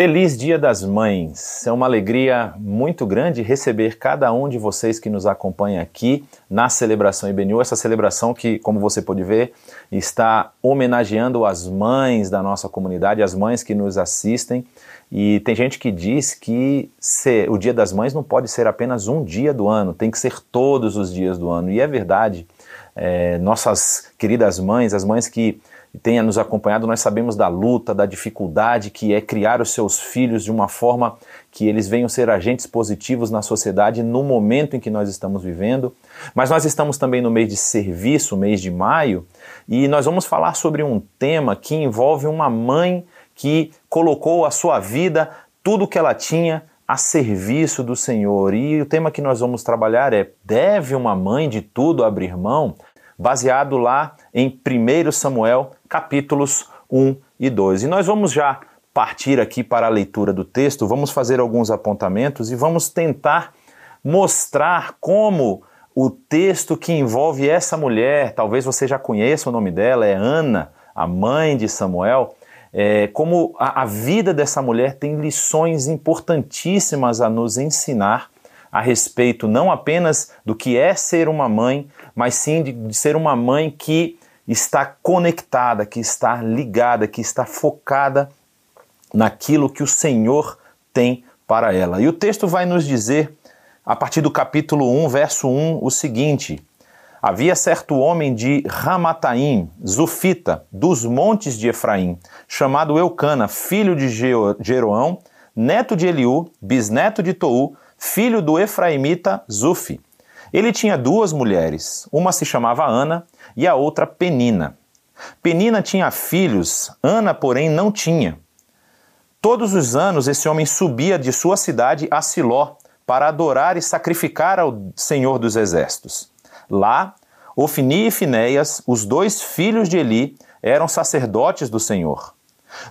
Feliz Dia das Mães! É uma alegria muito grande receber cada um de vocês que nos acompanha aqui na celebração IBNU, essa celebração que, como você pode ver, está homenageando as mães da nossa comunidade, as mães que nos assistem. E tem gente que diz que o Dia das Mães não pode ser apenas um dia do ano, tem que ser todos os dias do ano. E é verdade. É, nossas queridas mães, as mães que tenha nos acompanhado, nós sabemos da luta, da dificuldade que é criar os seus filhos de uma forma que eles venham ser agentes positivos na sociedade no momento em que nós estamos vivendo. Mas nós estamos também no mês de serviço, mês de maio, e nós vamos falar sobre um tema que envolve uma mãe que colocou a sua vida, tudo que ela tinha, a serviço do Senhor. E o tema que nós vamos trabalhar é: deve uma mãe de tudo abrir mão? Baseado lá em 1 Samuel capítulos 1 e 2. E nós vamos já partir aqui para a leitura do texto, vamos fazer alguns apontamentos e vamos tentar mostrar como o texto que envolve essa mulher, talvez você já conheça o nome dela, é Ana, a mãe de Samuel, é, como a, a vida dessa mulher tem lições importantíssimas a nos ensinar a respeito não apenas do que é ser uma mãe, mas sim de, de ser uma mãe que está conectada, que está ligada, que está focada naquilo que o Senhor tem para ela. E o texto vai nos dizer, a partir do capítulo 1, verso 1, o seguinte: Havia certo homem de Ramataim, Zufita, dos montes de Efraim, chamado Eucana, filho de Jeroão, neto de Eliú, bisneto de Tou, filho do Efraimita Zufi. Ele tinha duas mulheres, uma se chamava Ana e a outra Penina. Penina tinha filhos, Ana, porém, não tinha. Todos os anos esse homem subia de sua cidade a Siló para adorar e sacrificar ao Senhor dos Exércitos. Lá, Ofni e Finéias, os dois filhos de Eli, eram sacerdotes do Senhor.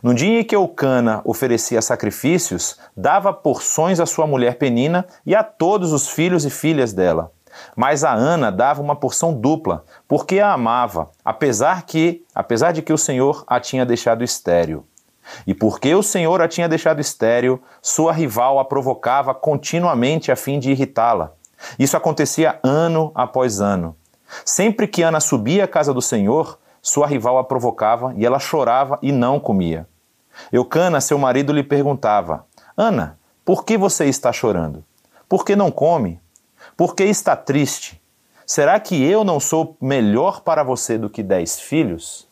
No dia em que Eucana oferecia sacrifícios, dava porções à sua mulher Penina e a todos os filhos e filhas dela. Mas a Ana dava uma porção dupla, porque a amava, apesar que, apesar de que o Senhor a tinha deixado estéril. E porque o Senhor a tinha deixado estéril, sua rival a provocava continuamente a fim de irritá-la. Isso acontecia ano após ano. Sempre que Ana subia à casa do Senhor, sua rival a provocava e ela chorava e não comia. Eucana, seu marido, lhe perguntava: Ana, por que você está chorando? Por que não come? Por que está triste? Será que eu não sou melhor para você do que dez filhos?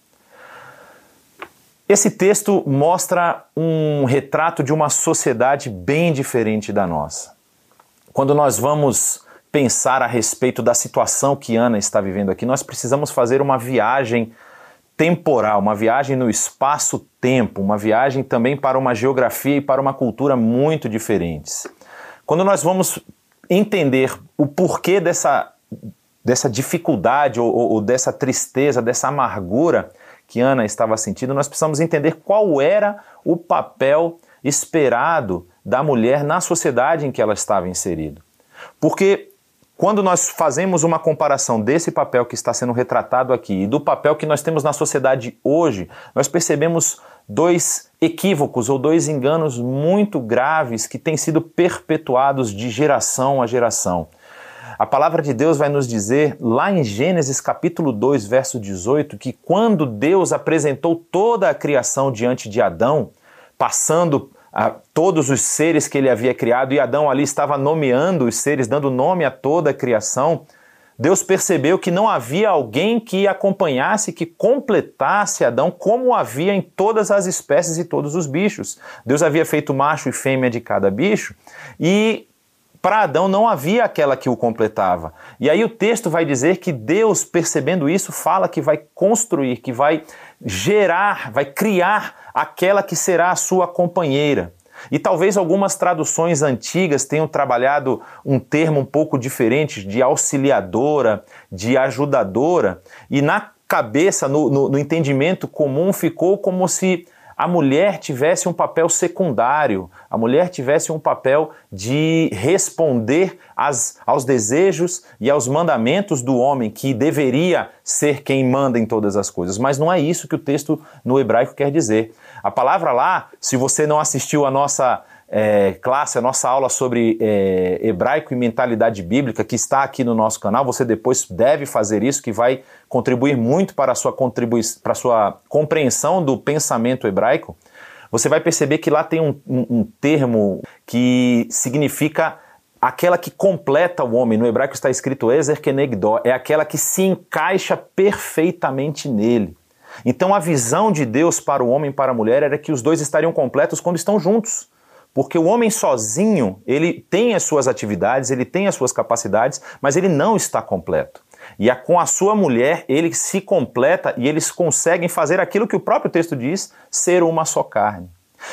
Esse texto mostra um retrato de uma sociedade bem diferente da nossa. Quando nós vamos pensar a respeito da situação que Ana está vivendo aqui, nós precisamos fazer uma viagem temporal, uma viagem no espaço-tempo, uma viagem também para uma geografia e para uma cultura muito diferentes. Quando nós vamos entender o porquê dessa, dessa dificuldade ou, ou, dessa tristeza, dessa amargura que Ana estava sentindo, nós precisamos entender qual era o papel esperado da mulher na sociedade em que ela estava inserida. Porque quando nós fazemos uma comparação desse papel que está sendo retratado aqui e do papel que nós temos na sociedade hoje, nós percebemos dois equívocos ou dois enganos muito graves que têm sido perpetuados de geração a geração. A palavra de Deus vai nos dizer lá em Gênesis capítulo 2, verso 18, que quando Deus apresentou toda a criação diante de Adão, passando a todos os seres que ele havia criado, e Adão ali estava nomeando os seres, dando nome a toda a criação, Deus percebeu que não havia alguém que acompanhasse, que completasse Adão, como havia em todas as espécies e todos os bichos. Deus havia feito macho e fêmea de cada bicho, e para Adão não havia aquela que o completava. E aí o texto vai dizer que Deus, percebendo isso, fala que vai construir, que vai gerar, vai criar aquela que será a sua companheira. E talvez algumas traduções antigas tenham trabalhado um termo um pouco diferente de auxiliadora, de ajudadora, e na cabeça, no, no, no entendimento comum, ficou como se a mulher tivesse um papel secundário, a mulher tivesse um papel de responder às, aos desejos e aos mandamentos do homem, que deveria ser quem manda em todas as coisas. Mas não é isso que o texto no hebraico quer dizer. A palavra lá, se você não assistiu a nossa é, classe, a nossa aula sobre é, hebraico e mentalidade bíblica, que está aqui no nosso canal, você depois deve fazer isso, que vai contribuir muito para a sua, contribui para sua compreensão do pensamento hebraico. Você vai perceber que lá tem um, um, um termo que significa aquela que completa o homem. No hebraico está escrito Ezer Kenegdó, é aquela que se encaixa perfeitamente nele. Então a visão de Deus para o homem e para a mulher era que os dois estariam completos quando estão juntos. Porque o homem sozinho, ele tem as suas atividades, ele tem as suas capacidades, mas ele não está completo. E com a sua mulher, ele se completa e eles conseguem fazer aquilo que o próprio texto diz, ser uma só carne.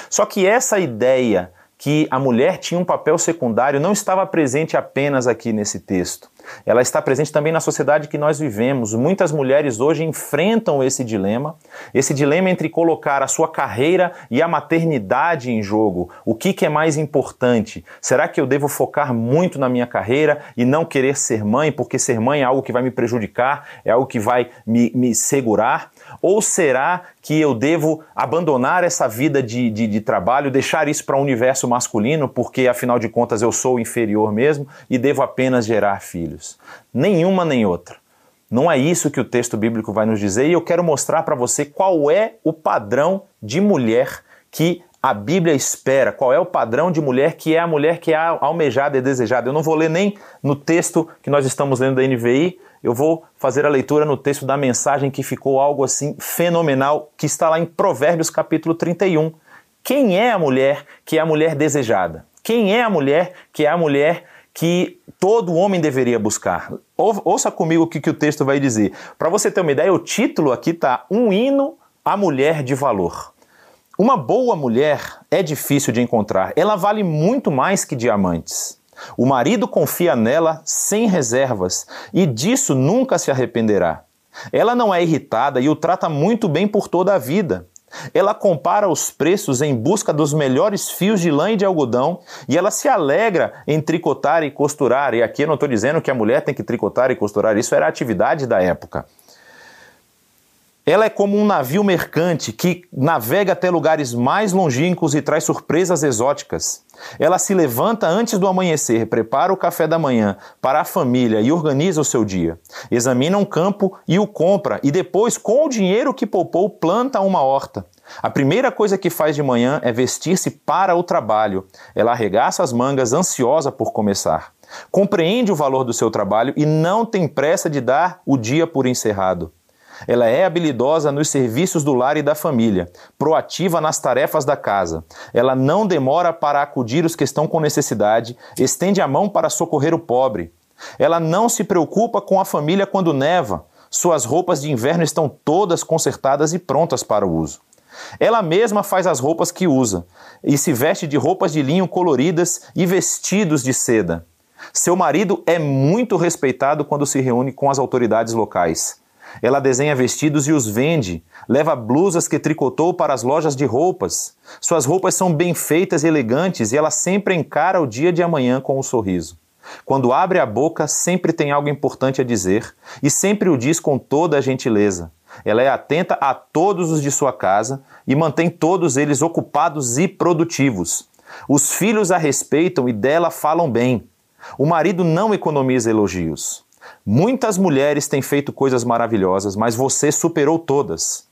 Só que essa ideia que a mulher tinha um papel secundário não estava presente apenas aqui nesse texto. Ela está presente também na sociedade que nós vivemos. Muitas mulheres hoje enfrentam esse dilema, esse dilema entre colocar a sua carreira e a maternidade em jogo. O que, que é mais importante? Será que eu devo focar muito na minha carreira e não querer ser mãe, porque ser mãe é algo que vai me prejudicar, é algo que vai me, me segurar? Ou será que eu devo abandonar essa vida de, de, de trabalho, deixar isso para o universo masculino, porque afinal de contas eu sou inferior mesmo e devo apenas gerar filhos? Nenhuma nem outra. Não é isso que o texto bíblico vai nos dizer e eu quero mostrar para você qual é o padrão de mulher que a Bíblia espera, qual é o padrão de mulher que é a mulher que é almejada e desejada. Eu não vou ler nem no texto que nós estamos lendo da NVI, eu vou fazer a leitura no texto da mensagem que ficou algo assim fenomenal, que está lá em Provérbios capítulo 31. Quem é a mulher que é a mulher desejada? Quem é a mulher que é a mulher que todo homem deveria buscar? Ouça comigo o que, que o texto vai dizer. Para você ter uma ideia, o título aqui está Um hino à mulher de valor. Uma boa mulher é difícil de encontrar. Ela vale muito mais que diamantes. O marido confia nela sem reservas e disso nunca se arrependerá. Ela não é irritada e o trata muito bem por toda a vida. Ela compara os preços em busca dos melhores fios de lã e de algodão e ela se alegra em tricotar e costurar. E aqui eu não estou dizendo que a mulher tem que tricotar e costurar, isso era a atividade da época. Ela é como um navio mercante que navega até lugares mais longínquos e traz surpresas exóticas. Ela se levanta antes do amanhecer, prepara o café da manhã para a família e organiza o seu dia. Examina um campo e o compra, e depois, com o dinheiro que poupou, planta uma horta. A primeira coisa que faz de manhã é vestir-se para o trabalho. Ela arregaça as mangas, ansiosa por começar. Compreende o valor do seu trabalho e não tem pressa de dar o dia por encerrado. Ela é habilidosa nos serviços do lar e da família, proativa nas tarefas da casa. Ela não demora para acudir os que estão com necessidade, estende a mão para socorrer o pobre. Ela não se preocupa com a família quando neva. Suas roupas de inverno estão todas consertadas e prontas para o uso. Ela mesma faz as roupas que usa e se veste de roupas de linho coloridas e vestidos de seda. Seu marido é muito respeitado quando se reúne com as autoridades locais. Ela desenha vestidos e os vende, leva blusas que tricotou para as lojas de roupas. Suas roupas são bem feitas e elegantes e ela sempre encara o dia de amanhã com um sorriso. Quando abre a boca, sempre tem algo importante a dizer e sempre o diz com toda a gentileza. Ela é atenta a todos os de sua casa e mantém todos eles ocupados e produtivos. Os filhos a respeitam e dela falam bem. O marido não economiza elogios. Muitas mulheres têm feito coisas maravilhosas, mas você superou todas.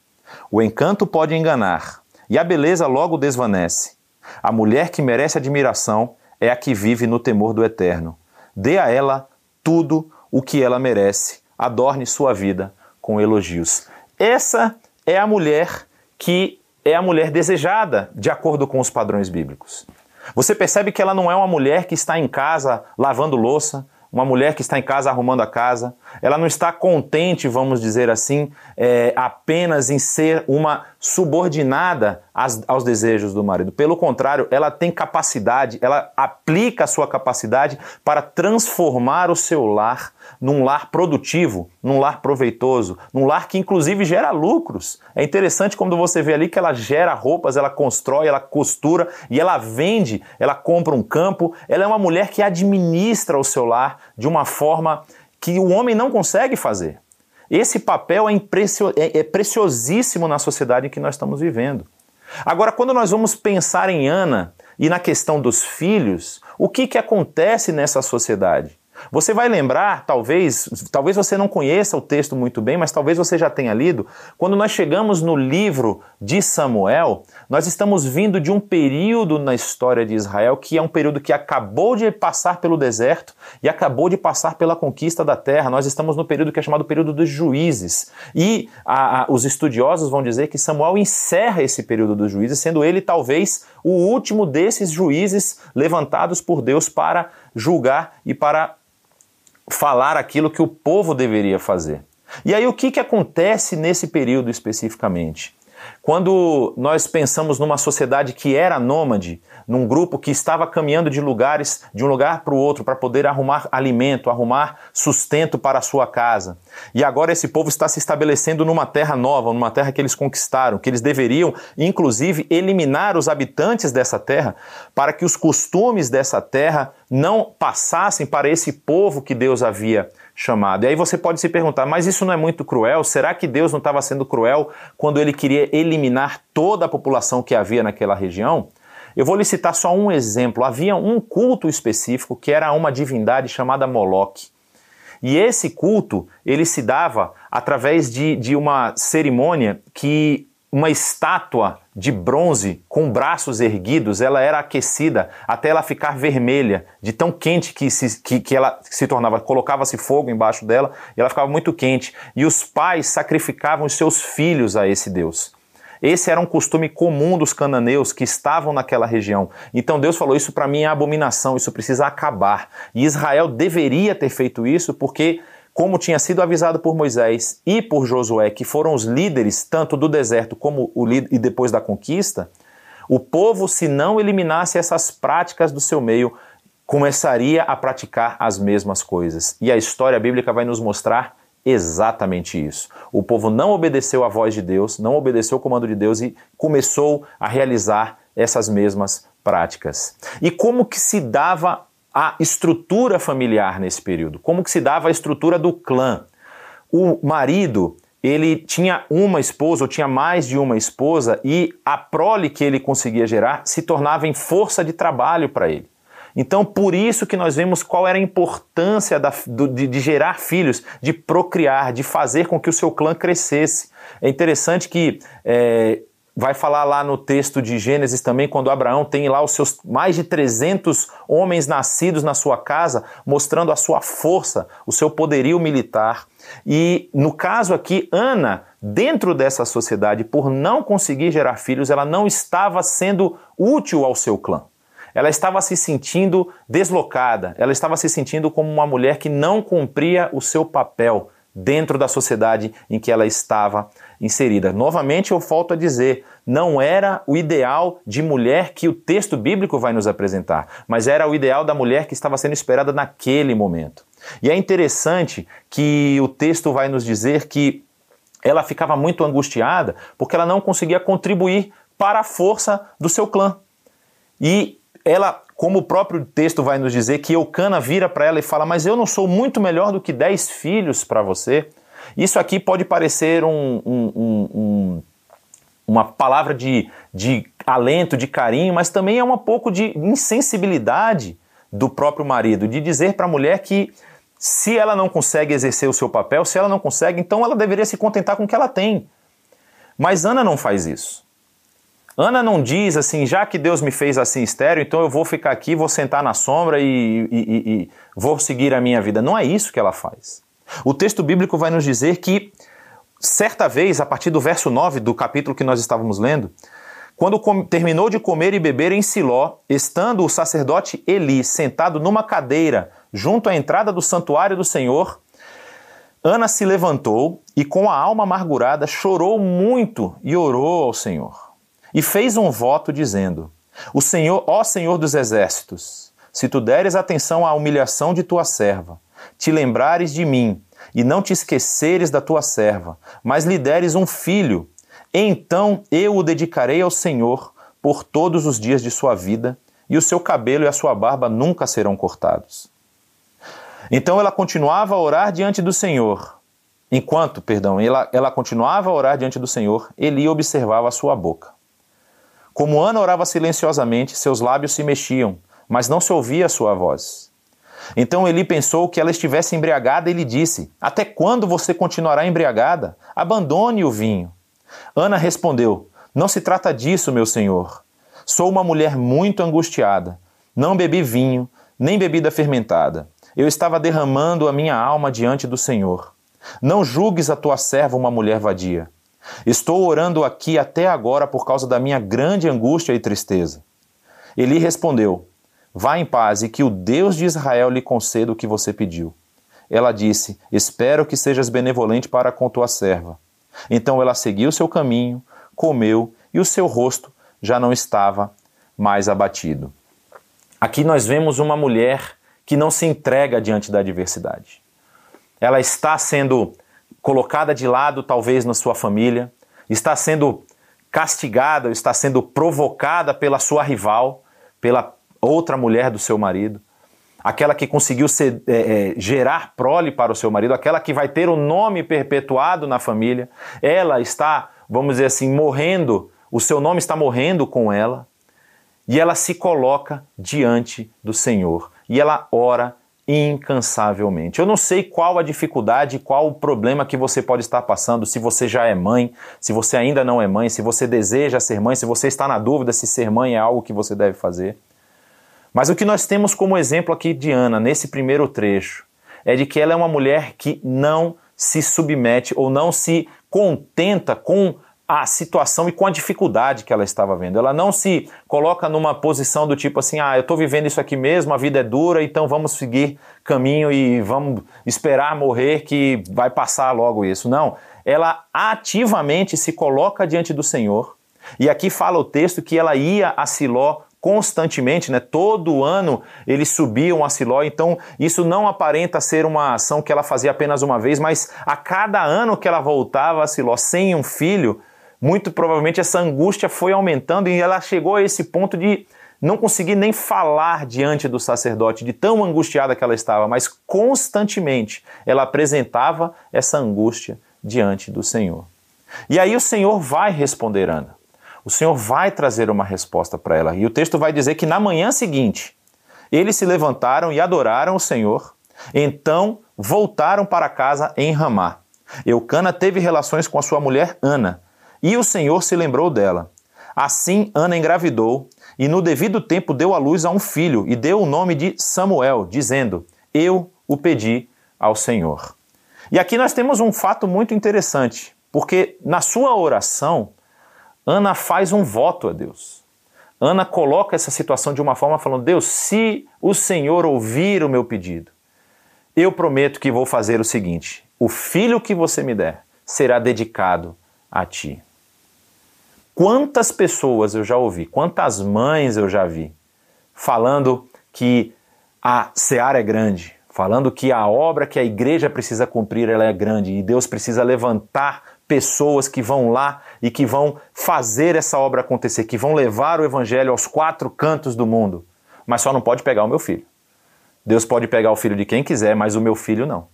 O encanto pode enganar e a beleza logo desvanece. A mulher que merece admiração é a que vive no temor do eterno. Dê a ela tudo o que ela merece. Adorne sua vida com elogios. Essa é a mulher que é a mulher desejada, de acordo com os padrões bíblicos. Você percebe que ela não é uma mulher que está em casa lavando louça, uma mulher que está em casa arrumando a casa, ela não está contente, vamos dizer assim, é, apenas em ser uma subordinada às, aos desejos do marido. Pelo contrário, ela tem capacidade, ela aplica a sua capacidade para transformar o seu lar num lar produtivo, num lar proveitoso, num lar que inclusive gera lucros. É interessante quando você vê ali que ela gera roupas, ela constrói, ela costura e ela vende, ela compra um campo. Ela é uma mulher que administra o seu lar de uma forma que o homem não consegue fazer. Esse papel é, é, é preciosíssimo na sociedade em que nós estamos vivendo. Agora, quando nós vamos pensar em Ana e na questão dos filhos, o que, que acontece nessa sociedade? Você vai lembrar, talvez, talvez você não conheça o texto muito bem, mas talvez você já tenha lido, quando nós chegamos no livro de Samuel, nós estamos vindo de um período na história de Israel que é um período que acabou de passar pelo deserto e acabou de passar pela conquista da terra. Nós estamos no período que é chamado período dos juízes. E a, a, os estudiosos vão dizer que Samuel encerra esse período dos juízes, sendo ele talvez o último desses juízes levantados por Deus para julgar e para falar aquilo que o povo deveria fazer. E aí o que, que acontece nesse período especificamente? Quando nós pensamos numa sociedade que era nômade, num grupo que estava caminhando de lugares, de um lugar para o outro, para poder arrumar alimento, arrumar sustento para a sua casa. E agora esse povo está se estabelecendo numa terra nova, numa terra que eles conquistaram, que eles deveriam, inclusive, eliminar os habitantes dessa terra, para que os costumes dessa terra não passassem para esse povo que Deus havia chamado. E aí você pode se perguntar, mas isso não é muito cruel? Será que Deus não estava sendo cruel quando ele queria eliminar toda a população que havia naquela região? Eu vou lhe citar só um exemplo. Havia um culto específico que era uma divindade chamada Moloque. E esse culto, ele se dava através de, de uma cerimônia que uma estátua de bronze com braços erguidos, ela era aquecida até ela ficar vermelha, de tão quente que, se, que, que ela se tornava. Colocava-se fogo embaixo dela e ela ficava muito quente. E os pais sacrificavam os seus filhos a esse Deus. Esse era um costume comum dos cananeus que estavam naquela região. Então Deus falou: Isso para mim é abominação, isso precisa acabar. E Israel deveria ter feito isso porque como tinha sido avisado por Moisés e por Josué, que foram os líderes tanto do deserto como o e depois da conquista, o povo, se não eliminasse essas práticas do seu meio, começaria a praticar as mesmas coisas. E a história bíblica vai nos mostrar exatamente isso. O povo não obedeceu à voz de Deus, não obedeceu o comando de Deus e começou a realizar essas mesmas práticas. E como que se dava a estrutura familiar nesse período? Como que se dava a estrutura do clã? O marido, ele tinha uma esposa ou tinha mais de uma esposa e a prole que ele conseguia gerar se tornava em força de trabalho para ele. Então, por isso que nós vemos qual era a importância da, do, de, de, gerar filhos, de procriar, de fazer com que o seu clã crescesse. É interessante que é, vai falar lá no texto de Gênesis também, quando Abraão tem lá os seus mais de 300 homens nascidos na sua casa, mostrando a sua força, o seu poderio militar. E no caso aqui, Ana, dentro dessa sociedade, por não conseguir gerar filhos, ela não estava sendo útil ao seu clã. Ela estava se sentindo deslocada, ela estava se sentindo como uma mulher que não cumpria o seu papel dentro da sociedade em que ela estava inserida. Novamente, eu volto a dizer, não era o ideal de mulher que o texto bíblico vai nos apresentar, mas era o ideal da mulher que estava sendo esperada naquele momento. E é interessante que o texto vai nos dizer que ela ficava muito angustiada porque ela não conseguia contribuir para a força do seu clã. E ela, como o próprio texto vai nos dizer, que Eucana vira para ela e fala: Mas eu não sou muito melhor do que dez filhos para você. Isso aqui pode parecer um, um, um, uma palavra de, de alento, de carinho, mas também é um pouco de insensibilidade do próprio marido, de dizer para a mulher que se ela não consegue exercer o seu papel, se ela não consegue, então ela deveria se contentar com o que ela tem. Mas Ana não faz isso. Ana não diz assim, já que Deus me fez assim estéreo, então eu vou ficar aqui, vou sentar na sombra e, e, e, e vou seguir a minha vida. Não é isso que ela faz. O texto bíblico vai nos dizer que, certa vez, a partir do verso 9 do capítulo que nós estávamos lendo, quando terminou de comer e beber em Siló, estando o sacerdote Eli sentado numa cadeira junto à entrada do santuário do Senhor, Ana se levantou e, com a alma amargurada, chorou muito e orou ao Senhor e fez um voto dizendo: O Senhor, ó Senhor dos exércitos, se tu deres atenção à humilhação de tua serva, te lembrares de mim e não te esqueceres da tua serva, mas lhe deres um filho, então eu o dedicarei ao Senhor por todos os dias de sua vida, e o seu cabelo e a sua barba nunca serão cortados. Então ela continuava a orar diante do Senhor. Enquanto, perdão, ela, ela continuava a orar diante do Senhor, Eli observava a sua boca. Como Ana orava silenciosamente, seus lábios se mexiam, mas não se ouvia sua voz. Então Eli pensou que ela estivesse embriagada e lhe disse: Até quando você continuará embriagada? Abandone o vinho. Ana respondeu: Não se trata disso, meu senhor. Sou uma mulher muito angustiada. Não bebi vinho, nem bebida fermentada. Eu estava derramando a minha alma diante do Senhor. Não julgues a tua serva uma mulher vadia. Estou orando aqui até agora por causa da minha grande angústia e tristeza. Eli respondeu: Vá em paz e que o Deus de Israel lhe conceda o que você pediu. Ela disse: Espero que sejas benevolente para com tua serva. Então ela seguiu seu caminho, comeu e o seu rosto já não estava mais abatido. Aqui nós vemos uma mulher que não se entrega diante da adversidade. Ela está sendo colocada de lado, talvez, na sua família, está sendo castigada, está sendo provocada pela sua rival, pela outra mulher do seu marido, aquela que conseguiu ser, é, é, gerar prole para o seu marido, aquela que vai ter o nome perpetuado na família, ela está, vamos dizer assim, morrendo, o seu nome está morrendo com ela, e ela se coloca diante do Senhor e ela ora incansavelmente. Eu não sei qual a dificuldade, qual o problema que você pode estar passando, se você já é mãe, se você ainda não é mãe, se você deseja ser mãe, se você está na dúvida se ser mãe é algo que você deve fazer. Mas o que nós temos como exemplo aqui de Ana, nesse primeiro trecho, é de que ela é uma mulher que não se submete ou não se contenta com a situação e com a dificuldade que ela estava vendo. Ela não se coloca numa posição do tipo assim, ah, eu estou vivendo isso aqui mesmo, a vida é dura, então vamos seguir caminho e vamos esperar morrer que vai passar logo isso. Não, ela ativamente se coloca diante do Senhor. E aqui fala o texto que ela ia a Siló constantemente, né? Todo ano eles subiam a Siló, então isso não aparenta ser uma ação que ela fazia apenas uma vez, mas a cada ano que ela voltava a Siló sem um filho, muito provavelmente essa angústia foi aumentando e ela chegou a esse ponto de não conseguir nem falar diante do sacerdote, de tão angustiada que ela estava, mas constantemente ela apresentava essa angústia diante do Senhor. E aí o Senhor vai responder Ana. O Senhor vai trazer uma resposta para ela. E o texto vai dizer que na manhã seguinte, eles se levantaram e adoraram o Senhor. Então voltaram para casa em Ramá. Eucana teve relações com a sua mulher Ana, e o Senhor se lembrou dela. Assim Ana engravidou e no devido tempo deu à luz a um filho e deu o nome de Samuel, dizendo: Eu o pedi ao Senhor. E aqui nós temos um fato muito interessante, porque na sua oração, Ana faz um voto a Deus. Ana coloca essa situação de uma forma falando: Deus, se o Senhor ouvir o meu pedido, eu prometo que vou fazer o seguinte: o filho que você me der será dedicado a ti. Quantas pessoas eu já ouvi, quantas mães eu já vi falando que a seara é grande, falando que a obra que a igreja precisa cumprir ela é grande e Deus precisa levantar pessoas que vão lá e que vão fazer essa obra acontecer, que vão levar o evangelho aos quatro cantos do mundo. Mas só não pode pegar o meu filho. Deus pode pegar o filho de quem quiser, mas o meu filho não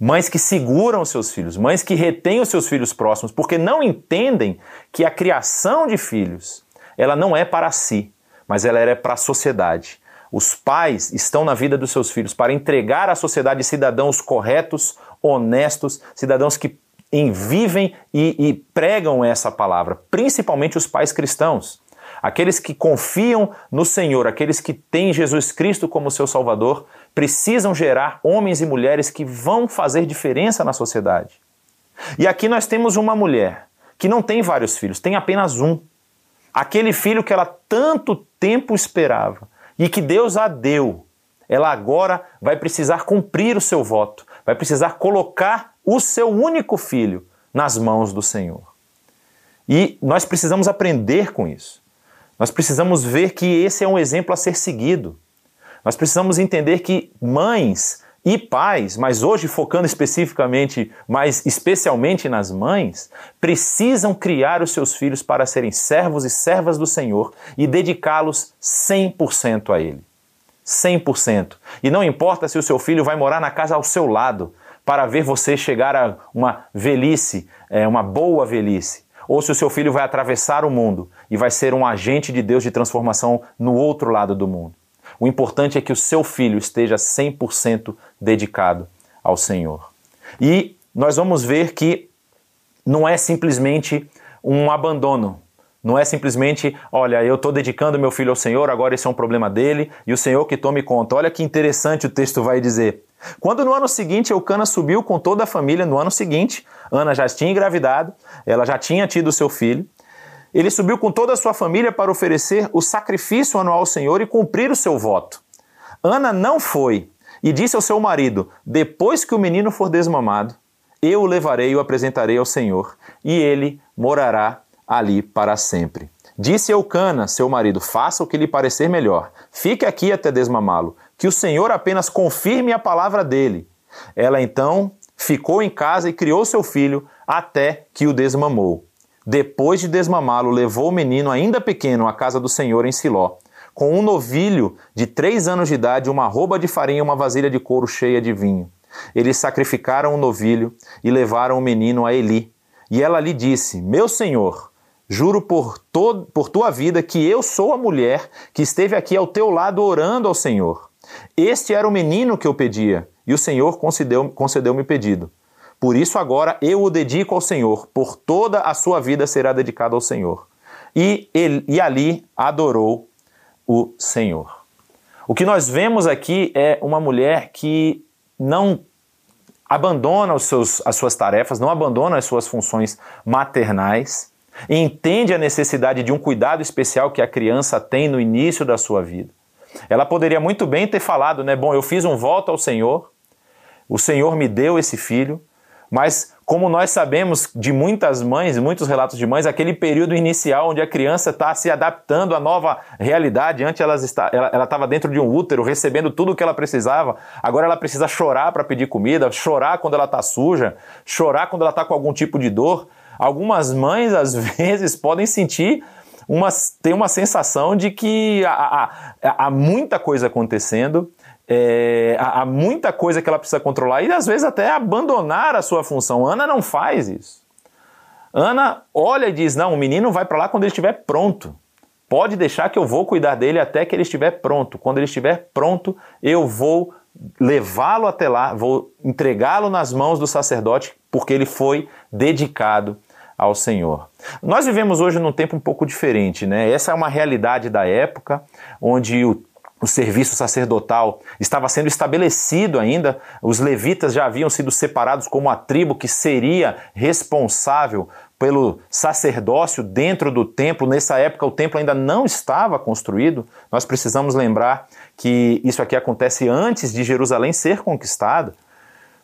mães que seguram seus filhos, mães que retêm os seus filhos próximos, porque não entendem que a criação de filhos, ela não é para si, mas ela é para a sociedade. Os pais estão na vida dos seus filhos para entregar à sociedade cidadãos corretos, honestos, cidadãos que vivem e, e pregam essa palavra, principalmente os pais cristãos. Aqueles que confiam no Senhor, aqueles que têm Jesus Cristo como seu Salvador, precisam gerar homens e mulheres que vão fazer diferença na sociedade. E aqui nós temos uma mulher que não tem vários filhos, tem apenas um. Aquele filho que ela tanto tempo esperava e que Deus a deu. Ela agora vai precisar cumprir o seu voto, vai precisar colocar o seu único filho nas mãos do Senhor. E nós precisamos aprender com isso. Nós precisamos ver que esse é um exemplo a ser seguido. Nós precisamos entender que mães e pais, mas hoje focando especificamente, mais especialmente nas mães, precisam criar os seus filhos para serem servos e servas do Senhor e dedicá-los 100% a Ele. 100%. E não importa se o seu filho vai morar na casa ao seu lado para ver você chegar a uma velhice, é, uma boa velhice ou se o seu filho vai atravessar o mundo e vai ser um agente de Deus de transformação no outro lado do mundo. O importante é que o seu filho esteja 100% dedicado ao Senhor. E nós vamos ver que não é simplesmente um abandono. Não é simplesmente, olha, eu estou dedicando meu filho ao Senhor, agora esse é um problema dele e o Senhor que tome conta. Olha que interessante o texto vai dizer. Quando no ano seguinte Eucana subiu com toda a família, no ano seguinte, Ana já tinha engravidado, ela já tinha tido seu filho. Ele subiu com toda a sua família para oferecer o sacrifício anual ao Senhor e cumprir o seu voto. Ana não foi e disse ao seu marido: Depois que o menino for desmamado, eu o levarei e o apresentarei ao Senhor, e ele morará ali para sempre. Disse Eucana, seu marido: Faça o que lhe parecer melhor. Fique aqui até desmamá-lo, que o Senhor apenas confirme a palavra dele. Ela então ficou em casa e criou seu filho até que o desmamou. Depois de desmamá-lo, levou o menino ainda pequeno à casa do Senhor em Siló, com um novilho de três anos de idade, uma roupa de farinha e uma vasilha de couro cheia de vinho. Eles sacrificaram o novilho e levaram o menino a Eli. E ela lhe disse: Meu senhor, juro por, todo, por tua vida que eu sou a mulher que esteve aqui ao teu lado orando ao Senhor. Este era o menino que eu pedia, e o Senhor concedeu-me concedeu pedido. Por isso agora eu o dedico ao Senhor, por toda a sua vida será dedicado ao Senhor. E, ele, e ali adorou o Senhor. O que nós vemos aqui é uma mulher que não abandona os seus, as suas tarefas, não abandona as suas funções maternais, entende a necessidade de um cuidado especial que a criança tem no início da sua vida. Ela poderia muito bem ter falado, né? Bom, eu fiz um voto ao Senhor, o Senhor me deu esse filho, mas como nós sabemos de muitas mães, muitos relatos de mães, aquele período inicial onde a criança está se adaptando à nova realidade, antes ela estava dentro de um útero, recebendo tudo o que ela precisava, agora ela precisa chorar para pedir comida, chorar quando ela está suja, chorar quando ela está com algum tipo de dor. Algumas mães, às vezes, podem sentir uma, tem uma sensação de que há, muita coisa acontecendo é, há, muita coisa que ela precisa controlar e às vezes até abandonar a sua função. Ana não faz isso. Ana olha e diz: Não, o menino vai para lá quando ele estiver pronto. Pode deixar que eu vou cuidar dele até que ele estiver pronto. Quando ele estiver pronto, eu vou levá-lo até lá, vou entregá-lo nas mãos do sacerdote, porque ele foi dedicado ao Senhor. Nós vivemos hoje num tempo um pouco diferente, né? Essa é uma realidade da época, onde o o serviço sacerdotal estava sendo estabelecido ainda, os levitas já haviam sido separados como a tribo que seria responsável pelo sacerdócio dentro do templo. Nessa época, o templo ainda não estava construído. Nós precisamos lembrar que isso aqui acontece antes de Jerusalém ser conquistada.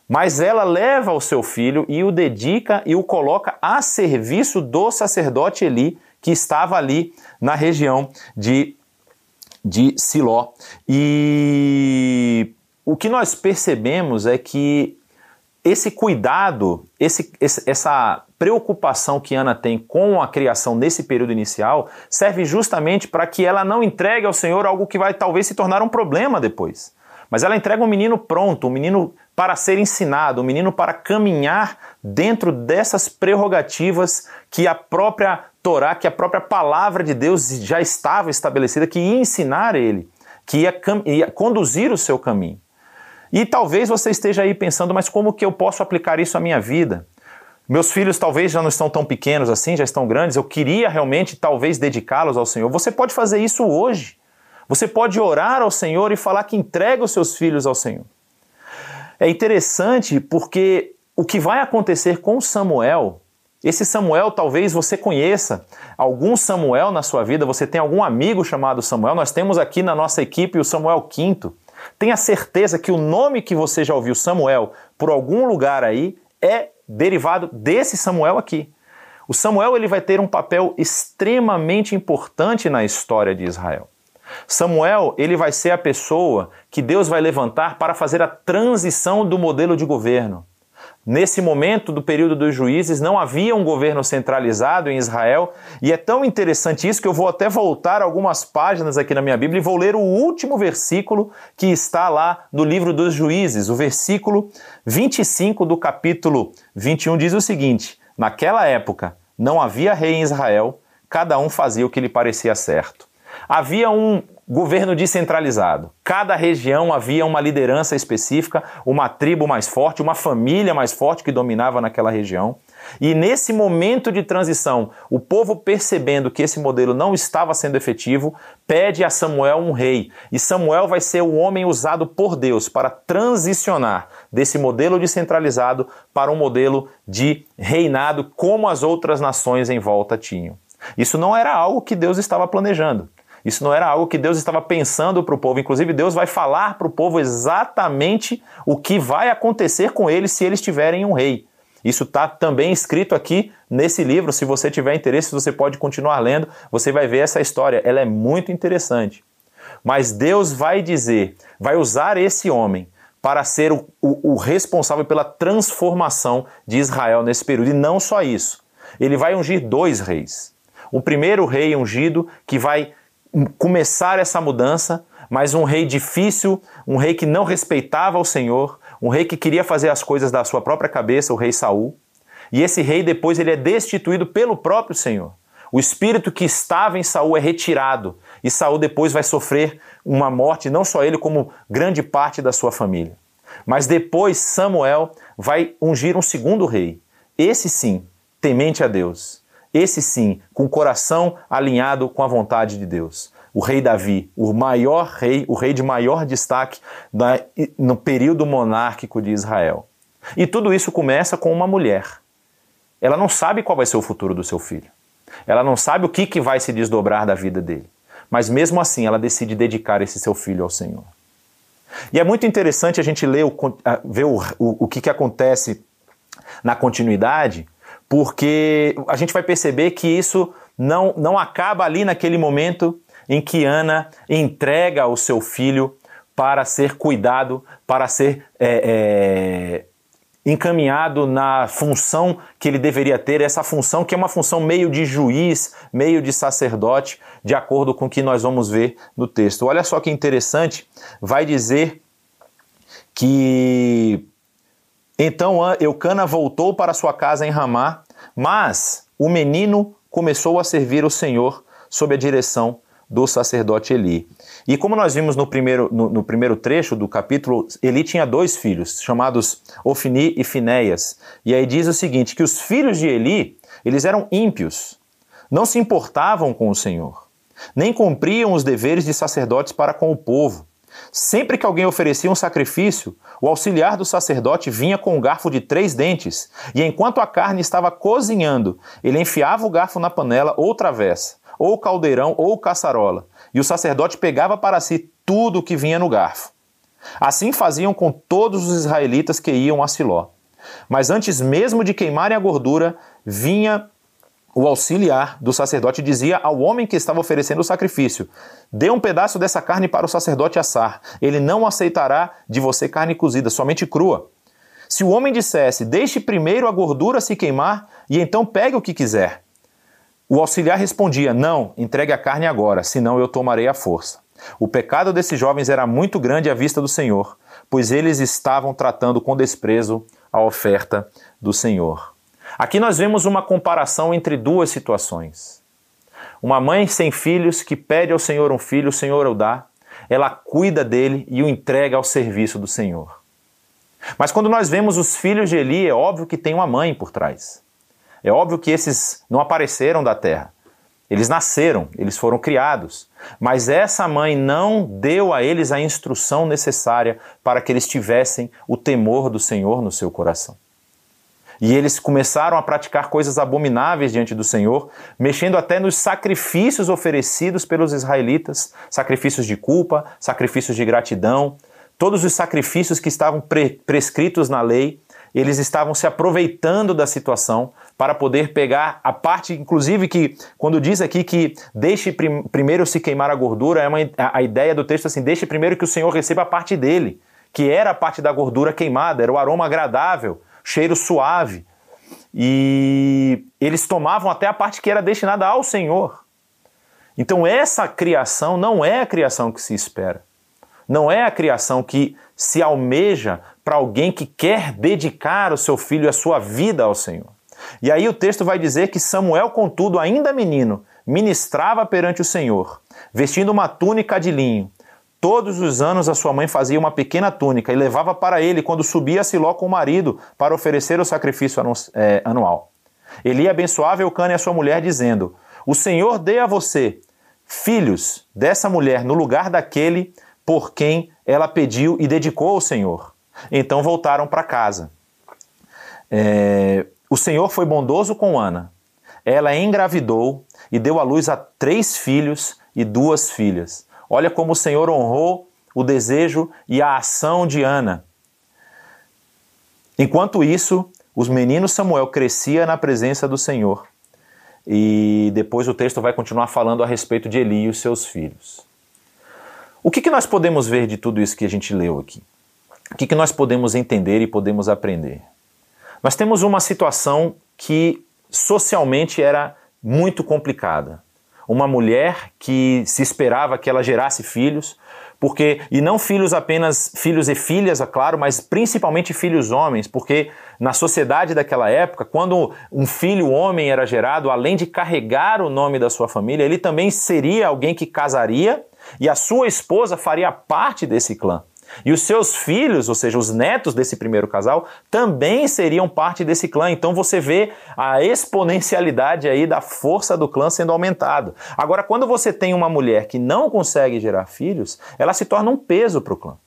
Mas ela leva o seu filho e o dedica e o coloca a serviço do sacerdote Eli, que estava ali na região de de Siló. E o que nós percebemos é que esse cuidado, esse, essa preocupação que Ana tem com a criação nesse período inicial serve justamente para que ela não entregue ao Senhor algo que vai talvez se tornar um problema depois. Mas ela entrega um menino pronto, um menino para ser ensinado, um menino para caminhar dentro dessas prerrogativas que a própria Torá, que a própria palavra de Deus já estava estabelecida, que ia ensinar ele, que ia, ia conduzir o seu caminho. E talvez você esteja aí pensando, mas como que eu posso aplicar isso à minha vida? Meus filhos talvez já não estão tão pequenos assim, já estão grandes, eu queria realmente talvez dedicá-los ao Senhor. Você pode fazer isso hoje. Você pode orar ao Senhor e falar que entrega os seus filhos ao Senhor. É interessante porque o que vai acontecer com Samuel, esse Samuel talvez você conheça algum Samuel na sua vida, você tem algum amigo chamado Samuel. Nós temos aqui na nossa equipe o Samuel V. Tenha certeza que o nome que você já ouviu, Samuel, por algum lugar aí, é derivado desse Samuel aqui. O Samuel ele vai ter um papel extremamente importante na história de Israel. Samuel, ele vai ser a pessoa que Deus vai levantar para fazer a transição do modelo de governo. Nesse momento do período dos juízes, não havia um governo centralizado em Israel, e é tão interessante isso que eu vou até voltar algumas páginas aqui na minha Bíblia e vou ler o último versículo que está lá no livro dos juízes. O versículo 25 do capítulo 21 diz o seguinte: Naquela época, não havia rei em Israel, cada um fazia o que lhe parecia certo. Havia um governo descentralizado. Cada região havia uma liderança específica, uma tribo mais forte, uma família mais forte que dominava naquela região. E nesse momento de transição, o povo percebendo que esse modelo não estava sendo efetivo, pede a Samuel um rei. E Samuel vai ser o homem usado por Deus para transicionar desse modelo descentralizado para um modelo de reinado como as outras nações em volta tinham. Isso não era algo que Deus estava planejando. Isso não era algo que Deus estava pensando para o povo. Inclusive, Deus vai falar para o povo exatamente o que vai acontecer com eles se eles tiverem um rei. Isso está também escrito aqui nesse livro. Se você tiver interesse, você pode continuar lendo. Você vai ver essa história. Ela é muito interessante. Mas Deus vai dizer, vai usar esse homem para ser o, o, o responsável pela transformação de Israel nesse período. E não só isso. Ele vai ungir dois reis. O primeiro rei ungido que vai começar essa mudança, mas um rei difícil, um rei que não respeitava o Senhor, um rei que queria fazer as coisas da sua própria cabeça, o rei Saul. E esse rei depois ele é destituído pelo próprio Senhor. O espírito que estava em Saul é retirado e Saul depois vai sofrer uma morte, não só ele como grande parte da sua família. Mas depois Samuel vai ungir um segundo rei. Esse sim, temente a Deus. Esse sim, com o coração alinhado com a vontade de Deus o rei Davi, o maior rei, o rei de maior destaque no período monárquico de Israel. E tudo isso começa com uma mulher. Ela não sabe qual vai ser o futuro do seu filho. Ela não sabe o que, que vai se desdobrar da vida dele. Mas mesmo assim, ela decide dedicar esse seu filho ao Senhor. E é muito interessante a gente ler o, ver o, o, o que, que acontece na continuidade, porque a gente vai perceber que isso não, não acaba ali naquele momento em que Ana entrega o seu filho para ser cuidado, para ser é, é, encaminhado na função que ele deveria ter, essa função que é uma função meio de juiz, meio de sacerdote, de acordo com o que nós vamos ver no texto. Olha só que interessante, vai dizer que então Eucana voltou para sua casa em Ramá, mas o menino começou a servir o Senhor sob a direção do sacerdote Eli. E como nós vimos no primeiro, no, no, primeiro trecho do capítulo, Eli tinha dois filhos, chamados Ofni e Finéias. E aí diz o seguinte, que os filhos de Eli, eles eram ímpios, não se importavam com o Senhor, nem cumpriam os deveres de sacerdotes para com o povo. Sempre que alguém oferecia um sacrifício, o auxiliar do sacerdote vinha com um garfo de três dentes, e enquanto a carne estava cozinhando, ele enfiava o garfo na panela ou travessa ou caldeirão ou caçarola, e o sacerdote pegava para si tudo o que vinha no garfo. Assim faziam com todos os israelitas que iam a Siló. Mas antes mesmo de queimarem a gordura, vinha o auxiliar do sacerdote dizia ao homem que estava oferecendo o sacrifício: Dê um pedaço dessa carne para o sacerdote assar. Ele não aceitará de você carne cozida, somente crua. Se o homem dissesse: Deixe primeiro a gordura se queimar e então pegue o que quiser. O auxiliar respondia: Não, entregue a carne agora, senão eu tomarei a força. O pecado desses jovens era muito grande à vista do Senhor, pois eles estavam tratando com desprezo a oferta do Senhor. Aqui nós vemos uma comparação entre duas situações. Uma mãe sem filhos que pede ao Senhor um filho, o Senhor o dá, ela cuida dele e o entrega ao serviço do Senhor. Mas quando nós vemos os filhos de Eli, é óbvio que tem uma mãe por trás. É óbvio que esses não apareceram da terra. Eles nasceram, eles foram criados. Mas essa mãe não deu a eles a instrução necessária para que eles tivessem o temor do Senhor no seu coração. E eles começaram a praticar coisas abomináveis diante do Senhor, mexendo até nos sacrifícios oferecidos pelos israelitas sacrifícios de culpa, sacrifícios de gratidão, todos os sacrifícios que estavam pre prescritos na lei, eles estavam se aproveitando da situação para poder pegar a parte, inclusive que quando diz aqui que deixe prim primeiro se queimar a gordura, é uma, a, a ideia do texto assim, deixe primeiro que o Senhor receba a parte dele, que era a parte da gordura queimada, era o aroma agradável, cheiro suave. E eles tomavam até a parte que era destinada ao Senhor. Então essa criação não é a criação que se espera. Não é a criação que se almeja para alguém que quer dedicar o seu filho e a sua vida ao Senhor. E aí o texto vai dizer que Samuel, contudo, ainda menino, ministrava perante o Senhor, vestindo uma túnica de linho. Todos os anos a sua mãe fazia uma pequena túnica e levava para ele quando subia a Siló com o marido para oferecer o sacrifício é, anual. Eli abençoava Eucana e a sua mulher, dizendo: O Senhor dê a você filhos dessa mulher no lugar daquele por quem ela pediu e dedicou ao Senhor. Então voltaram para casa. É, o Senhor foi bondoso com Ana. Ela engravidou e deu à luz a três filhos e duas filhas. Olha como o Senhor honrou o desejo e a ação de Ana. Enquanto isso, os meninos Samuel crescia na presença do Senhor. E depois o texto vai continuar falando a respeito de Eli e os seus filhos. O que, que nós podemos ver de tudo isso que a gente leu aqui? O que, que nós podemos entender e podemos aprender? Nós temos uma situação que socialmente era muito complicada. Uma mulher que se esperava que ela gerasse filhos, porque e não filhos apenas filhos e filhas, é claro, mas principalmente filhos homens, porque na sociedade daquela época, quando um filho homem era gerado, além de carregar o nome da sua família, ele também seria alguém que casaria e a sua esposa faria parte desse clã. E os seus filhos, ou seja, os netos desse primeiro casal, também seriam parte desse clã. Então você vê a exponencialidade aí da força do clã sendo aumentada. Agora, quando você tem uma mulher que não consegue gerar filhos, ela se torna um peso para o clã.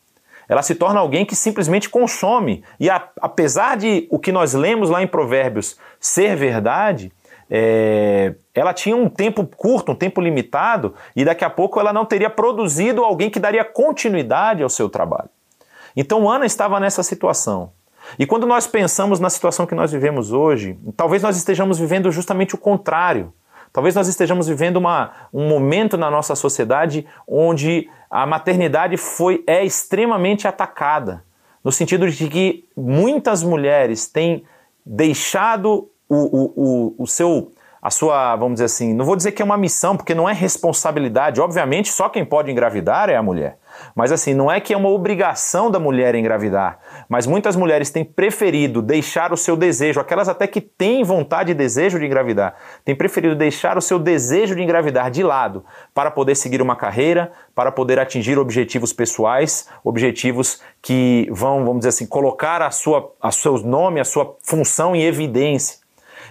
Ela se torna alguém que simplesmente consome. E a, apesar de o que nós lemos lá em Provérbios ser verdade, é, ela tinha um tempo curto, um tempo limitado, e daqui a pouco ela não teria produzido alguém que daria continuidade ao seu trabalho. Então Ana estava nessa situação. E quando nós pensamos na situação que nós vivemos hoje, talvez nós estejamos vivendo justamente o contrário. Talvez nós estejamos vivendo uma, um momento na nossa sociedade onde a maternidade foi é extremamente atacada, no sentido de que muitas mulheres têm deixado o, o, o, o seu a sua, vamos dizer assim, não vou dizer que é uma missão, porque não é responsabilidade. Obviamente, só quem pode engravidar é a mulher. Mas assim, não é que é uma obrigação da mulher engravidar. Mas muitas mulheres têm preferido deixar o seu desejo, aquelas até que têm vontade e desejo de engravidar, têm preferido deixar o seu desejo de engravidar de lado para poder seguir uma carreira, para poder atingir objetivos pessoais, objetivos que vão, vamos dizer assim, colocar a sua, a seu nome, a sua função em evidência.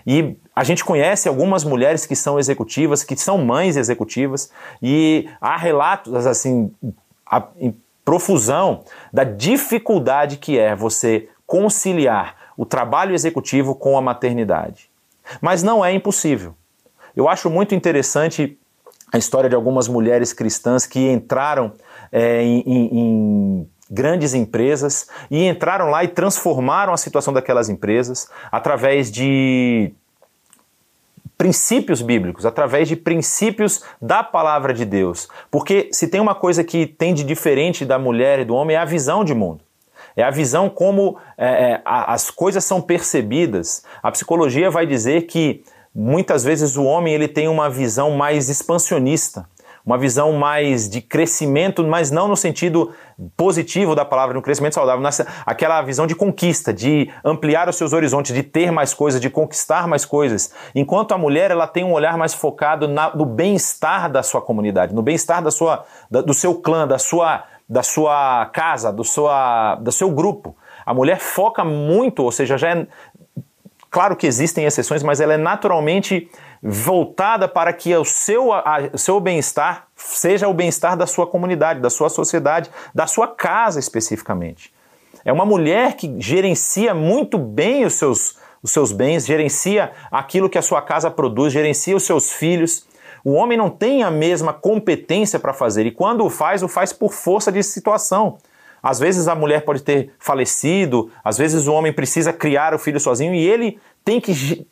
E a gente conhece algumas mulheres que são executivas, que são mães executivas, e há relatos assim, a, em profusão da dificuldade que é você conciliar o trabalho executivo com a maternidade. Mas não é impossível. Eu acho muito interessante a história de algumas mulheres cristãs que entraram é, em, em, em grandes empresas e entraram lá e transformaram a situação daquelas empresas através de princípios bíblicos, através de princípios da palavra de Deus. Porque se tem uma coisa que tem de diferente da mulher e do homem é a visão de mundo. É a visão como é, é as coisas são percebidas. A psicologia vai dizer que muitas vezes o homem ele tem uma visão mais expansionista uma visão mais de crescimento, mas não no sentido positivo da palavra, no crescimento saudável, nessa, aquela visão de conquista, de ampliar os seus horizontes, de ter mais coisas, de conquistar mais coisas. Enquanto a mulher ela tem um olhar mais focado na, no bem-estar da sua comunidade, no bem-estar da sua, da, do seu clã, da sua, da sua casa, do, sua, do seu grupo. A mulher foca muito, ou seja, já é, Claro que existem exceções, mas ela é naturalmente voltada para que o seu, seu bem-estar seja o bem-estar da sua comunidade, da sua sociedade, da sua casa especificamente. É uma mulher que gerencia muito bem os seus, os seus bens, gerencia aquilo que a sua casa produz, gerencia os seus filhos. O homem não tem a mesma competência para fazer e quando o faz, o faz por força de situação. Às vezes a mulher pode ter falecido, às vezes o homem precisa criar o filho sozinho e ele tem que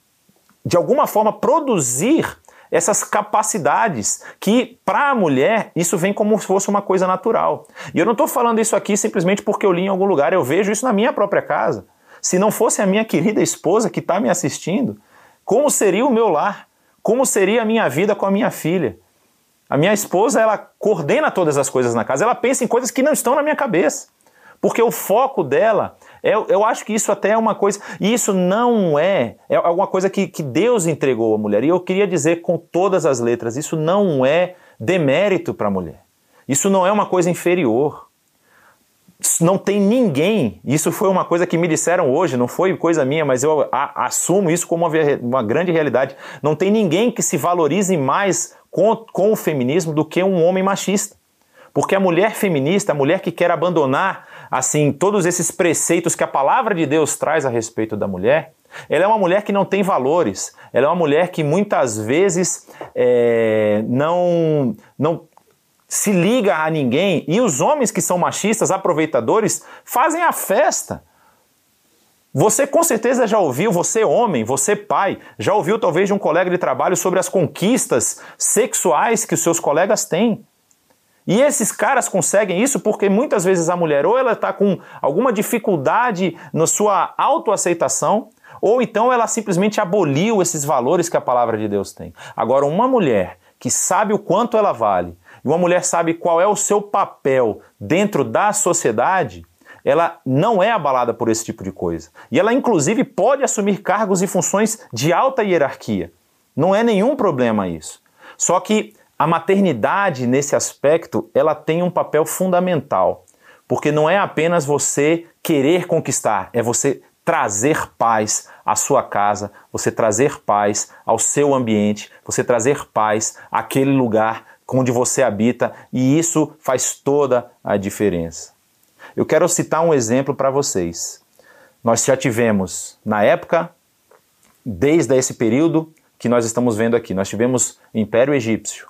de alguma forma produzir essas capacidades que para a mulher isso vem como se fosse uma coisa natural. E eu não estou falando isso aqui simplesmente porque eu li em algum lugar, eu vejo isso na minha própria casa. Se não fosse a minha querida esposa que está me assistindo, como seria o meu lar? Como seria a minha vida com a minha filha? A minha esposa, ela coordena todas as coisas na casa, ela pensa em coisas que não estão na minha cabeça. Porque o foco dela Eu, eu acho que isso até é uma coisa. E isso não é. É alguma coisa que, que Deus entregou à mulher. E eu queria dizer com todas as letras: isso não é demérito para a mulher. Isso não é uma coisa inferior não tem ninguém, isso foi uma coisa que me disseram hoje, não foi coisa minha, mas eu a, assumo isso como uma, uma, grande realidade. Não tem ninguém que se valorize mais com, com o feminismo do que um homem machista. Porque a mulher feminista, a mulher que quer abandonar assim todos esses preceitos que a palavra de Deus traz a respeito da mulher, ela é uma mulher que não tem valores, ela é uma mulher que muitas vezes é, não, não se liga a ninguém e os homens que são machistas, aproveitadores, fazem a festa. Você com certeza já ouviu, você homem, você pai, já ouviu talvez de um colega de trabalho sobre as conquistas sexuais que os seus colegas têm. E esses caras conseguem isso porque muitas vezes a mulher ou ela está com alguma dificuldade na sua autoaceitação, ou então ela simplesmente aboliu esses valores que a palavra de Deus tem. Agora, uma mulher que sabe o quanto ela vale, e uma mulher sabe qual é o seu papel dentro da sociedade, ela não é abalada por esse tipo de coisa. E ela, inclusive, pode assumir cargos e funções de alta hierarquia. Não é nenhum problema isso. Só que a maternidade, nesse aspecto, ela tem um papel fundamental. Porque não é apenas você querer conquistar, é você trazer paz à sua casa, você trazer paz ao seu ambiente, você trazer paz àquele lugar onde você habita, e isso faz toda a diferença. Eu quero citar um exemplo para vocês. Nós já tivemos, na época, desde esse período que nós estamos vendo aqui, nós tivemos o Império Egípcio.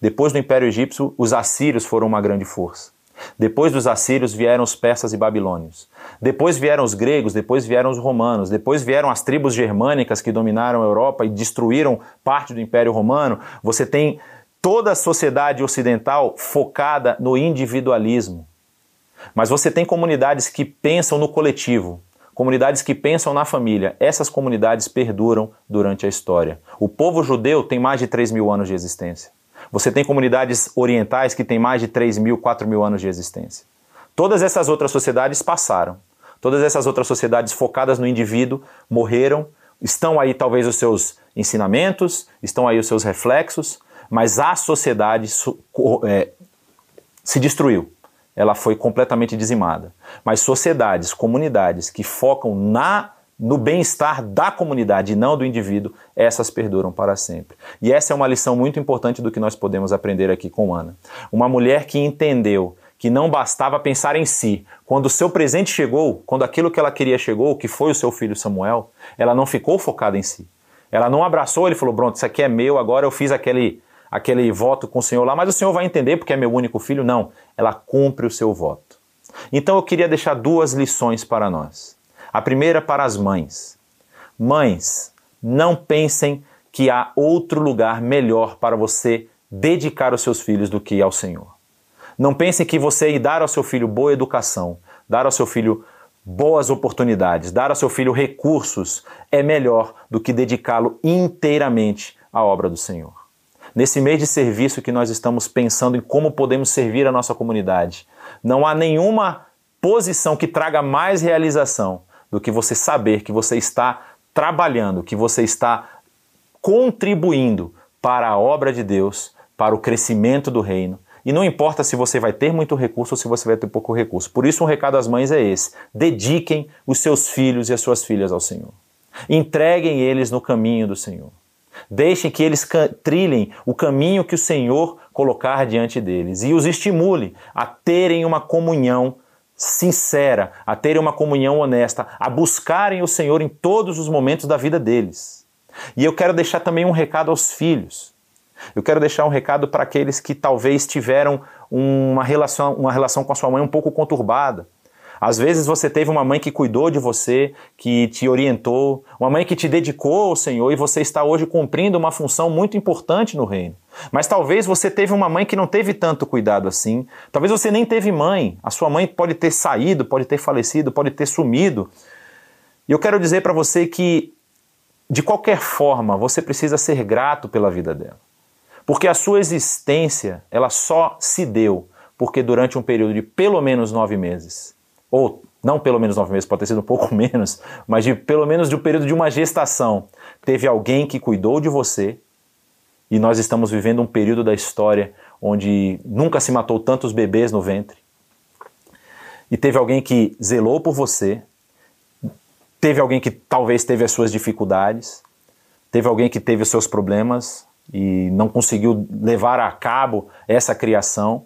Depois do Império Egípcio, os assírios foram uma grande força. Depois dos assírios vieram os persas e babilônios. Depois vieram os gregos, depois vieram os romanos, depois vieram as tribos germânicas que dominaram a Europa e destruíram parte do Império Romano. Você tem toda a sociedade ocidental focada no individualismo. Mas você tem comunidades que pensam no coletivo, comunidades que pensam na família. Essas comunidades perduram durante a história. O povo judeu tem mais de 3 mil anos de existência. Você tem comunidades orientais que têm mais de 3 mil, 4 mil anos de existência. Todas essas outras sociedades passaram. Todas essas outras sociedades focadas no indivíduo morreram. Estão aí talvez os seus ensinamentos, estão aí os seus reflexos, mas a sociedade é, se destruiu. Ela foi completamente dizimada. Mas sociedades, comunidades que focam na no bem-estar da comunidade e não do indivíduo, essas perduram para sempre. E essa é uma lição muito importante do que nós podemos aprender aqui com Ana. Uma mulher que entendeu que não bastava pensar em si. Quando o seu presente chegou, quando aquilo que ela queria chegou, que foi o seu filho Samuel, ela não ficou focada em si. Ela não abraçou, ele falou: "Pronto, isso aqui é meu, agora eu fiz aquele aquele voto com o Senhor lá, mas o Senhor vai entender porque é meu único filho. Não, ela cumpre o seu voto. Então eu queria deixar duas lições para nós. A primeira para as mães. Mães, não pensem que há outro lugar melhor para você dedicar os seus filhos do que ao Senhor. Não pensem que você dar ao seu filho boa educação, dar ao seu filho boas oportunidades, dar ao seu filho recursos é melhor do que dedicá-lo inteiramente à obra do Senhor nesse mês de serviço que nós estamos pensando em como podemos servir a nossa comunidade. Não há nenhuma posição que traga mais realização do que você saber que você está trabalhando, que você está contribuindo para a obra de Deus, para o crescimento do reino. E não importa se você vai ter muito recurso ou se você vai ter pouco recurso. Por isso, um recado às mães é esse: dediquem os seus filhos e as suas filhas ao Senhor. Entreguem eles no caminho do Senhor. Deixem que eles trilhem o caminho que o Senhor colocar diante deles e os estimule a terem uma comunhão sincera, a terem uma comunhão honesta, a buscarem o Senhor em todos os momentos da vida deles. E eu quero deixar também um recado aos filhos. Eu quero deixar um recado para aqueles que talvez tiveram uma relação, uma relação com a sua mãe um pouco conturbada. Às vezes você teve uma mãe que cuidou de você, que te orientou, uma mãe que te dedicou ao Senhor e você está hoje cumprindo uma função muito importante no reino. Mas talvez você teve uma mãe que não teve tanto cuidado assim. Talvez você nem teve mãe. A sua mãe pode ter saído, pode ter falecido, pode ter sumido. E eu quero dizer para você que, de qualquer forma, você precisa ser grato pela vida dela. Porque a sua existência, ela só se deu porque durante um período de pelo menos nove meses ou não pelo menos nove meses, pode ter sido um pouco menos, mas de pelo menos de um período de uma gestação, teve alguém que cuidou de você e nós estamos vivendo um período da história onde nunca se matou tantos bebês no ventre. E teve alguém que zelou por você, teve alguém que talvez teve as suas dificuldades, teve alguém que teve os seus problemas e não conseguiu levar a cabo essa criação,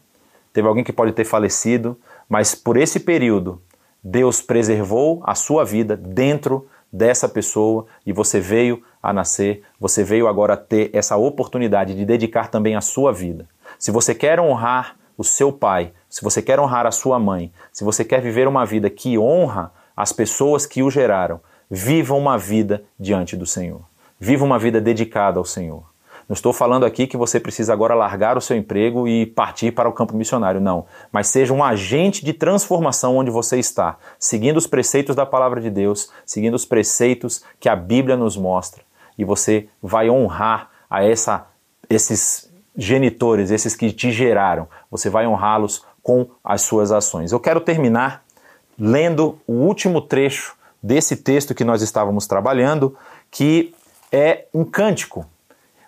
teve alguém que pode ter falecido, mas por esse período Deus preservou a sua vida dentro dessa pessoa e você veio a nascer, você veio agora ter essa oportunidade de dedicar também a sua vida. Se você quer honrar o seu pai, se você quer honrar a sua mãe, se você quer viver uma vida que honra as pessoas que o geraram, viva uma vida diante do Senhor. Viva uma vida dedicada ao Senhor. Não estou falando aqui que você precisa agora largar o seu emprego e partir para o campo missionário, não. Mas seja um agente de transformação onde você está, seguindo os preceitos da palavra de Deus, seguindo os preceitos que a Bíblia nos mostra. E você vai honrar a essa, esses genitores, esses que te geraram. Você vai honrá-los com as suas ações. Eu quero terminar lendo o último trecho desse texto que nós estávamos trabalhando, que é um cântico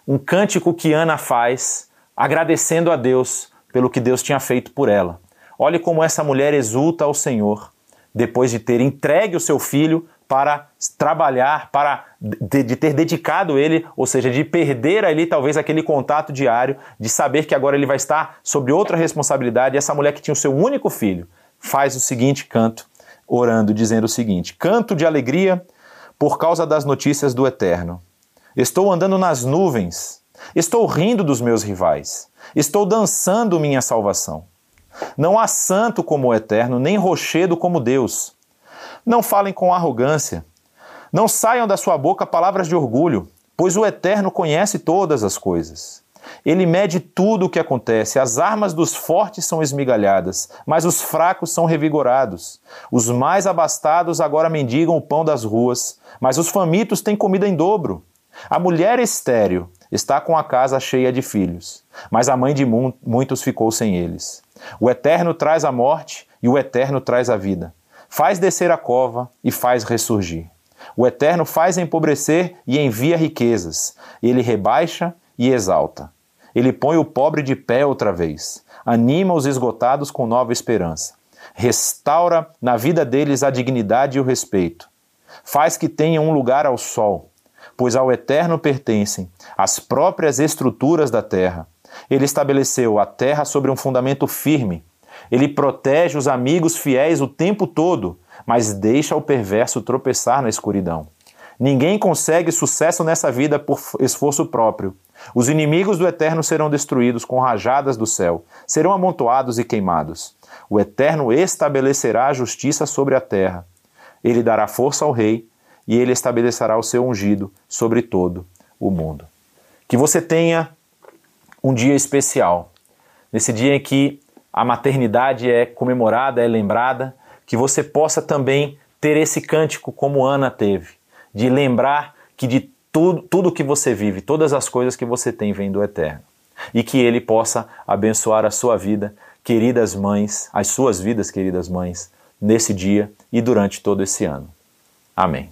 um cântico que Ana faz agradecendo a Deus pelo que Deus tinha feito por ela. Olhe como essa mulher exulta ao Senhor depois de ter entregue o seu filho para trabalhar, para de, de, ter dedicado ele, ou seja, de perder ali talvez aquele contato diário, de saber que agora ele vai estar sobre outra responsabilidade. E essa mulher que tinha o seu único filho faz o seguinte canto, orando, dizendo o seguinte: Canto de alegria por causa das notícias do Eterno. Estou andando nas nuvens. Estou rindo dos meus rivais. Estou dançando minha salvação. Não há santo como o Eterno, nem rochedo como Deus. Não falem com arrogância. Não saiam da sua boca palavras de orgulho, pois o Eterno conhece todas as coisas. Ele mede tudo o que acontece. As armas dos fortes são esmigalhadas, mas os fracos são revigorados. Os mais abastados agora mendigam o pão das ruas, mas os famintos têm comida em dobro. A mulher estéril está com a casa cheia de filhos, mas a mãe de muitos ficou sem eles. O Eterno traz a morte e o Eterno traz a vida. Faz descer a cova e faz ressurgir. O Eterno faz empobrecer e envia riquezas. Ele rebaixa e exalta. Ele põe o pobre de pé outra vez. Anima os esgotados com nova esperança. Restaura na vida deles a dignidade e o respeito. Faz que tenham um lugar ao sol pois ao Eterno pertencem as próprias estruturas da terra. Ele estabeleceu a terra sobre um fundamento firme. Ele protege os amigos fiéis o tempo todo, mas deixa o perverso tropeçar na escuridão. Ninguém consegue sucesso nessa vida por esforço próprio. Os inimigos do Eterno serão destruídos com rajadas do céu, serão amontoados e queimados. O Eterno estabelecerá a justiça sobre a terra. Ele dará força ao rei e ele estabelecerá o seu ungido sobre todo o mundo. Que você tenha um dia especial, nesse dia em que a maternidade é comemorada, é lembrada, que você possa também ter esse cântico como Ana teve, de lembrar que de tudo, tudo que você vive, todas as coisas que você tem vem do Eterno. E que Ele possa abençoar a sua vida, queridas mães, as suas vidas, queridas mães, nesse dia e durante todo esse ano. Amém.